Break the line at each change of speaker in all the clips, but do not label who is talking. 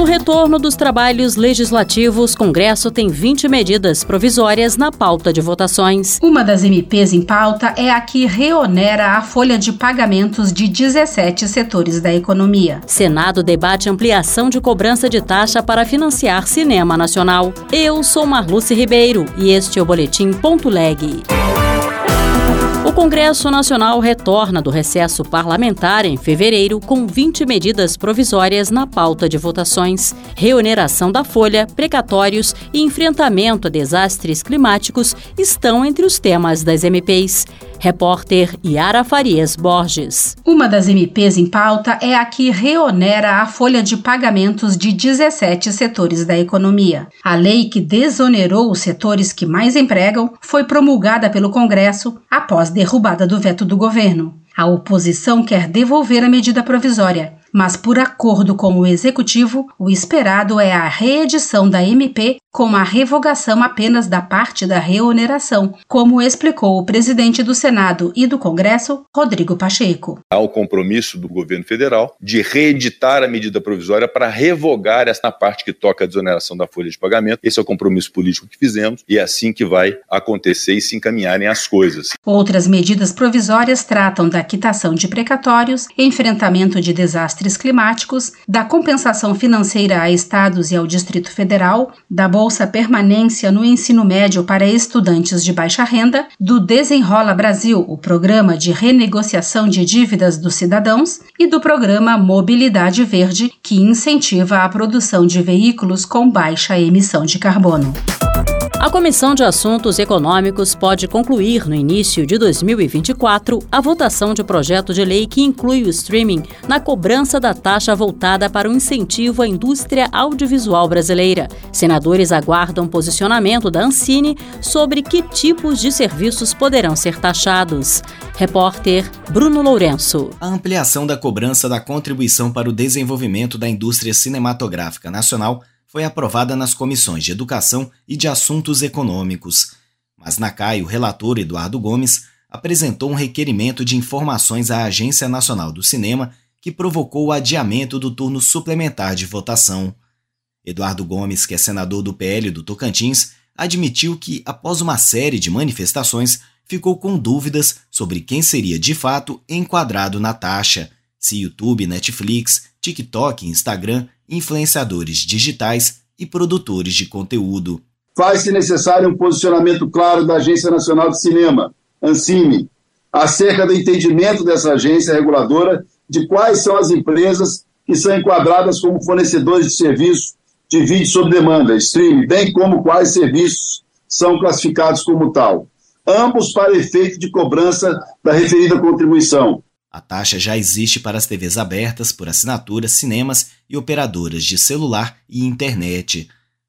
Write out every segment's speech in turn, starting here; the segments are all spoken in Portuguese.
No retorno dos trabalhos legislativos, Congresso tem 20 medidas provisórias na pauta de votações.
Uma das MPs em pauta é a que reonera a folha de pagamentos de 17 setores da economia.
Senado debate ampliação de cobrança de taxa para financiar cinema nacional. Eu sou Marluce Ribeiro e este é o Boletim Ponto Leg. O Congresso Nacional retorna do recesso parlamentar em fevereiro com 20 medidas provisórias na pauta de votações. Reoneração da folha, precatórios e enfrentamento a desastres climáticos estão entre os temas das MPs. Repórter Yara Farias Borges.
Uma das MPs em pauta é a que reonera a folha de pagamentos de 17 setores da economia. A lei que desonerou os setores que mais empregam foi promulgada pelo Congresso após derrubada do veto do governo. A oposição quer devolver a medida provisória mas por acordo com o executivo, o esperado é a reedição da MP com a revogação apenas da parte da reoneração, como explicou o presidente do Senado e do Congresso, Rodrigo Pacheco.
Há o compromisso do governo federal de reeditar a medida provisória para revogar essa parte que toca a desoneração da folha de pagamento. Esse é o compromisso político que fizemos e é assim que vai acontecer e se encaminharem as coisas.
Outras medidas provisórias tratam da quitação de precatórios, enfrentamento de desastres desastres climáticos, da compensação financeira a estados e ao Distrito Federal, da Bolsa Permanência no ensino médio para estudantes de baixa renda, do Desenrola Brasil, o programa de renegociação de dívidas dos cidadãos, e do programa Mobilidade Verde, que incentiva a produção de veículos com baixa emissão de carbono.
A Comissão de Assuntos Econômicos pode concluir no início de 2024 a votação de projeto de lei que inclui o streaming na cobrança da taxa voltada para o incentivo à indústria audiovisual brasileira. Senadores aguardam posicionamento da Ancine sobre que tipos de serviços poderão ser taxados. Repórter Bruno Lourenço.
A ampliação da cobrança da contribuição para o desenvolvimento da indústria cinematográfica nacional foi aprovada nas comissões de Educação e de Assuntos Econômicos. Mas na CAI, o relator Eduardo Gomes apresentou um requerimento de informações à Agência Nacional do Cinema que provocou o adiamento do turno suplementar de votação. Eduardo Gomes, que é senador do PL do Tocantins, admitiu que, após uma série de manifestações, ficou com dúvidas sobre quem seria de fato enquadrado na taxa, se YouTube, Netflix, TikTok e Instagram influenciadores digitais e produtores de conteúdo.
Faz-se necessário um posicionamento claro da Agência Nacional de Cinema, ANCIME, acerca do entendimento dessa agência reguladora de quais são as empresas que são enquadradas como fornecedores de serviços de vídeo sob demanda, streaming, bem como quais serviços são classificados como tal, ambos para efeito de cobrança da referida contribuição,
a taxa já existe para as TVs abertas por assinatura, cinemas e operadoras de celular e internet.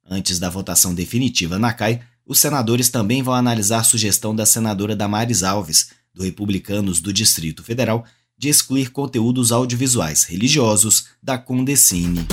Antes da votação definitiva na CAI, os senadores também vão analisar a sugestão da senadora Damares Alves, do Republicanos do Distrito Federal, de excluir conteúdos audiovisuais religiosos da Condecine.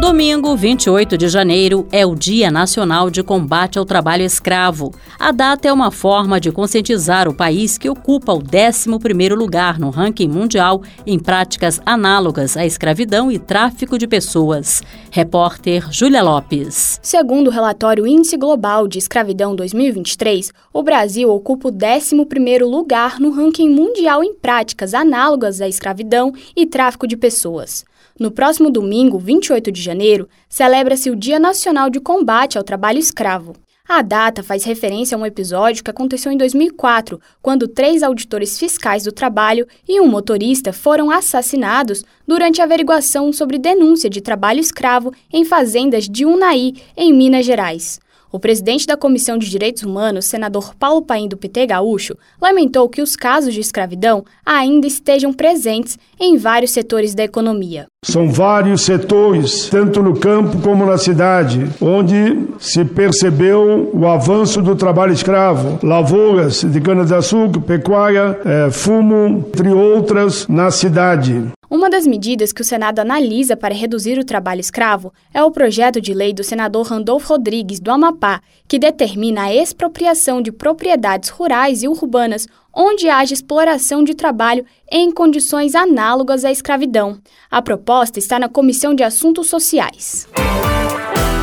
Domingo, 28 de janeiro, é o Dia Nacional de Combate ao Trabalho Escravo. A data é uma forma de conscientizar o país que ocupa o 11º lugar no ranking mundial em práticas análogas à escravidão e tráfico de pessoas. Repórter Júlia Lopes.
Segundo o relatório Índice Global de Escravidão 2023, o Brasil ocupa o 11º lugar no ranking mundial em práticas análogas à escravidão e tráfico de pessoas. No próximo domingo, 28 de janeiro, celebra-se o Dia Nacional de Combate ao Trabalho Escravo. A data faz referência a um episódio que aconteceu em 2004, quando três auditores fiscais do trabalho e um motorista foram assassinados durante a averiguação sobre denúncia de trabalho escravo em fazendas de Unai, em Minas Gerais. O presidente da Comissão de Direitos Humanos, senador Paulo Paim do PT Gaúcho, lamentou que os casos de escravidão ainda estejam presentes em vários setores da economia.
São vários setores, tanto no campo como na cidade, onde se percebeu o avanço do trabalho escravo, lavouras de cana-de-açúcar, pecuária, é, fumo, entre outras, na cidade.
Uma das medidas que o Senado analisa para reduzir o trabalho escravo é o projeto de lei do senador Randolfo Rodrigues, do Amapá, que determina a expropriação de propriedades rurais e urbanas onde haja exploração de trabalho em condições análogas à escravidão. A proposta está na Comissão de Assuntos Sociais.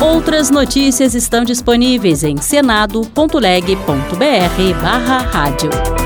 Outras notícias estão disponíveis em senado.leg.br/rádio.